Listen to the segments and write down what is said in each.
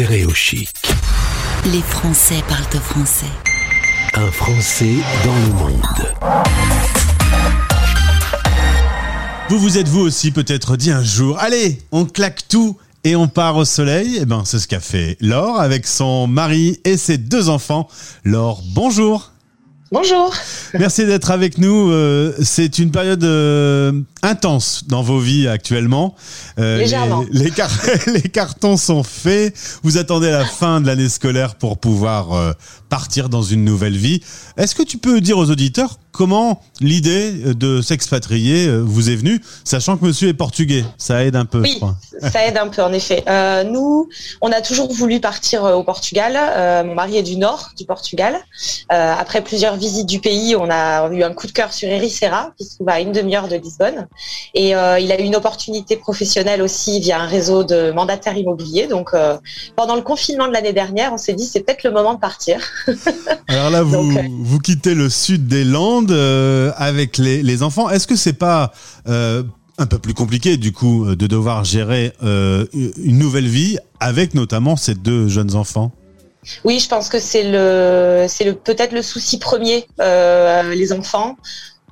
Stéréo Chic. Les Français parlent français. Un Français dans le monde. Vous vous êtes vous aussi peut-être dit un jour, allez, on claque tout et on part au soleil. Eh ben, c'est ce qu'a fait Laure avec son mari et ses deux enfants. Laure, bonjour. Bonjour. Merci d'être avec nous. Euh, c'est une période euh, intense dans vos vies actuellement. Euh, Légèrement. Les, les, cartons sont faits. Vous attendez la fin de l'année scolaire pour pouvoir partir dans une nouvelle vie. Est-ce que tu peux dire aux auditeurs comment l'idée de s'expatrier vous est venue, sachant que monsieur est portugais Ça aide un peu. Oui, ça aide un peu en effet. Euh, nous, on a toujours voulu partir au Portugal. Euh, mon mari est du nord du Portugal. Euh, après plusieurs visites du pays, on a eu un coup de cœur sur Ericeira, qui se trouve à une demi-heure de Lisbonne. Et il a eu une opportunité professionnelle aussi via un réseau de mandataires immobiliers. Donc pendant le confinement de l'année dernière, on s'est dit c'est peut-être le moment de partir. Alors là, vous, vous quittez le sud des Landes avec les, enfants. Est-ce que c'est pas un peu plus compliqué du coup de devoir gérer euh, une nouvelle vie avec notamment ces deux jeunes enfants? Oui, je pense que c'est le, c'est le, peut-être le souci premier, euh, les enfants.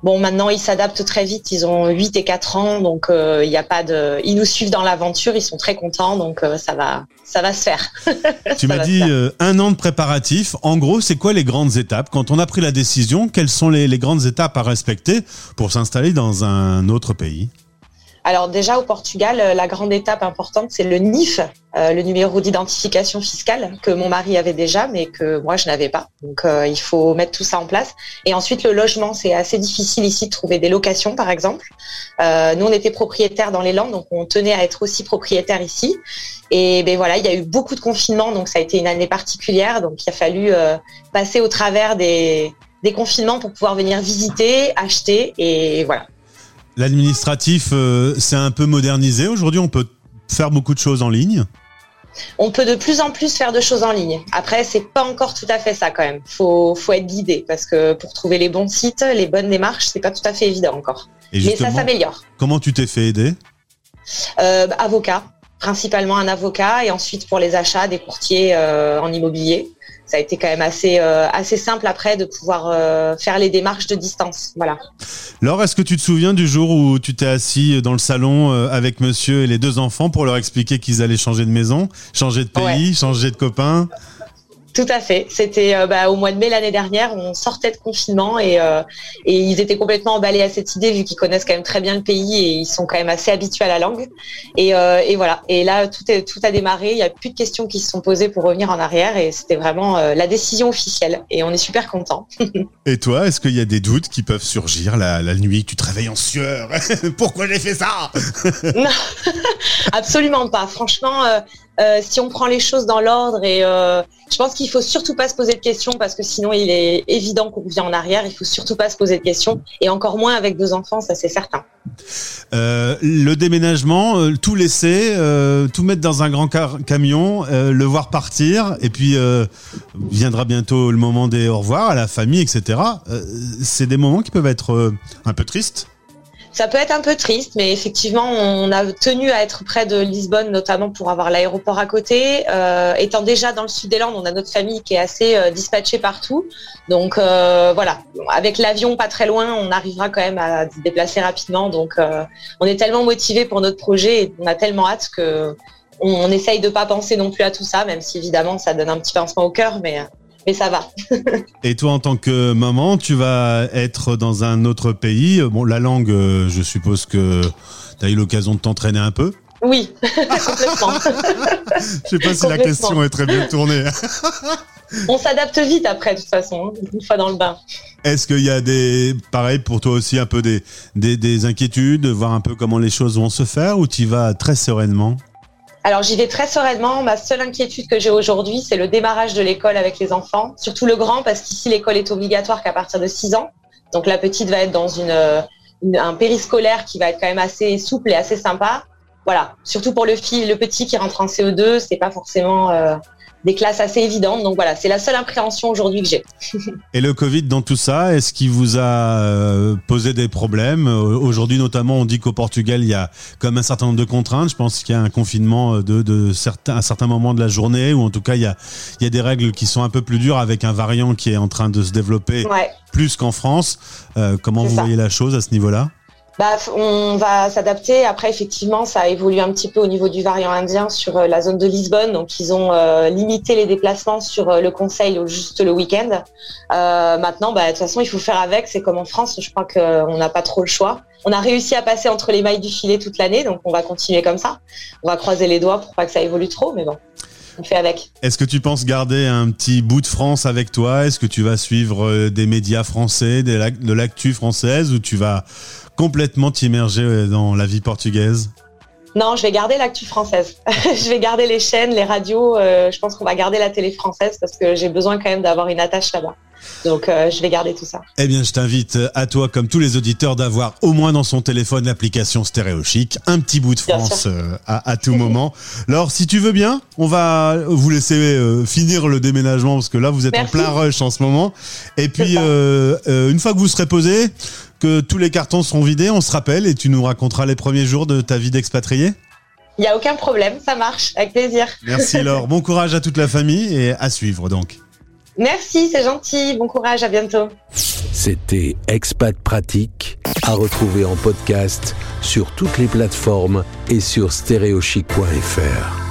Bon, maintenant, ils s'adaptent très vite. Ils ont 8 et 4 ans, donc il n'y a pas de. Ils nous suivent dans l'aventure. Ils sont très contents, donc ça va, ça va se faire. tu m'as dit un an de préparatif. En gros, c'est quoi les grandes étapes? Quand on a pris la décision, quelles sont les, les grandes étapes à respecter pour s'installer dans un autre pays? Alors déjà au Portugal, euh, la grande étape importante, c'est le NIF, euh, le numéro d'identification fiscale que mon mari avait déjà, mais que moi je n'avais pas. Donc euh, il faut mettre tout ça en place. Et ensuite le logement, c'est assez difficile ici de trouver des locations, par exemple. nous on était propriétaires dans les Landes, donc on tenait à être aussi propriétaires ici. Et ben voilà, il y a eu beaucoup de confinements, donc ça a été une année particulière. Donc il a fallu passer au travers des, des confinements pour pouvoir venir visiter, acheter, et voilà. L'administratif, euh, c'est un peu modernisé. Aujourd'hui, on peut faire beaucoup de choses en ligne. On peut de plus en plus faire de choses en ligne. Après, c'est pas encore tout à fait ça quand même. Faut, faut être guidé parce que pour trouver les bons sites, les bonnes démarches, c'est pas tout à fait évident encore. Mais ça s'améliore. Comment tu t'es fait aider? Euh, Avocat, principalement un avocat, et ensuite pour les achats des courtiers euh, en immobilier ça a été quand même assez euh, assez simple après de pouvoir euh, faire les démarches de distance. Voilà. Laure, est-ce que tu te souviens du jour où tu t'es assis dans le salon euh, avec monsieur et les deux enfants pour leur expliquer qu'ils allaient changer de maison, changer de pays, changer de copain? Tout à fait. C'était euh, bah, au mois de mai l'année dernière, on sortait de confinement et, euh, et ils étaient complètement emballés à cette idée vu qu'ils connaissent quand même très bien le pays et ils sont quand même assez habitués à la langue. Et, euh, et voilà. Et là, tout, est, tout a démarré. Il n'y a plus de questions qui se sont posées pour revenir en arrière et c'était vraiment la décision officielle. Et on est super contents. et toi, est-ce qu'il y a des doutes qui peuvent surgir la, la nuit? Tu te réveilles en sueur. Pourquoi j'ai fait ça? Non, absolument pas. Franchement, euh, si on prend les choses dans l'ordre et euh, je pense qu'il faut surtout pas se poser de questions parce que sinon il est évident qu'on revient en arrière. Il faut surtout pas se poser de questions et encore moins avec deux enfants, ça c'est certain. Euh, le déménagement, tout laisser, tout mettre dans un grand camion, le voir partir et puis viendra bientôt le moment des au revoir à la famille, etc. c'est des moments qui peuvent être un peu tristes. Ça peut être un peu triste, mais effectivement, on a tenu à être près de Lisbonne, notamment pour avoir l'aéroport à côté. Euh, étant déjà dans le sud des Landes, on a notre famille qui est assez euh, dispatchée partout. Donc euh, voilà, avec l'avion pas très loin, on arrivera quand même à se déplacer rapidement. Donc on est tellement motivé pour notre projet et on a tellement hâte que on, essaye de pas penser non plus à tout ça, même si évidemment ça donne un petit pincement au cœur, mais mais ça va. Et toi, en tant que maman, tu vas être dans un autre pays. Bon, la langue, euh, je suppose que tu as eu l'occasion de t'entraîner un peu. Oui, complètement. je sais pas si la question est très bien tournée. On s'adapte vite après, de toute façon, une fois dans le bain. Est-ce qu'il y a des, pareil pour toi aussi, un peu des, des, des inquiétudes, voir un peu comment les choses vont se faire, ou tu y vas très sereinement? Alors j'y vais très sereinement. Ma seule inquiétude que j'ai aujourd'hui, c'est le démarrage de l'école avec les enfants, surtout le grand, parce qu'ici l'école est obligatoire qu'à partir de 6 ans. Donc la petite va être dans une, un périscolaire qui va être quand même assez souple et assez sympa. Voilà, surtout pour le, fil, le petit qui rentre en CE2, c'est pas forcément euh, des classes assez évidentes. Donc voilà, c'est la seule appréhension aujourd'hui que j'ai. Et le Covid dans tout ça, est-ce qu'il vous a euh, posé des problèmes? Aujourd'hui notamment, on dit qu'au Portugal, il y a comme un certain nombre de contraintes. Je pense qu'il y a un confinement de, de certains, à certains moments de la journée, ou en tout cas, il y a, il y a des règles qui sont un peu plus dures avec un variant qui est en train de se développer plus qu'en France. Euh, comment vous voyez la chose à ce niveau-là? Bah, on va s'adapter. Après, effectivement, ça a évolué un petit peu au niveau du variant indien sur euh, la zone de Lisbonne. Donc, ils ont euh, limité les déplacements sur euh, le Conseil juste le week-end. maintenant, bah, de toute façon, il faut faire avec. C'est comme en France. Je crois qu'on n'a pas trop le choix. On a réussi à passer entre les mailles du filet toute l'année, donc on va continuer comme ça. On va croiser les doigts pour pas que ça évolue trop, mais bon. On fait avec. Est-ce que tu penses garder un petit bout de France avec toi? Est-ce que tu vas suivre des médias français, de l'actu française, ou tu vas complètement t'immerger euh, dans la vie portugaise? Non, je vais garder l'actu française. je vais garder les chaînes, les radios. Euh, je pense qu'on va garder la télé française parce que j'ai besoin quand même d'avoir une attache là-bas. Donc, euh, je vais garder tout ça. Eh bien, je t'invite à toi, comme tous les auditeurs, d'avoir au moins dans son téléphone l'application Stéréo Chic, un petit bout de France à, tout moment. Alors, si tu veux bien, on va vous laisser finir le déménagement parce que là, vous êtes en plein rush en ce moment. Et puis, une fois que vous serez posé, que tous les cartons seront vidés, on se rappelle, et tu nous raconteras les premiers jours de ta vie d'expatrié Il n'y a aucun problème, ça marche, avec plaisir. Merci Laure, bon courage à toute la famille et à suivre donc. Merci, c'est gentil, bon courage, à bientôt. C'était Expat Pratique, à retrouver en podcast sur toutes les plateformes et sur stéréochic.fr.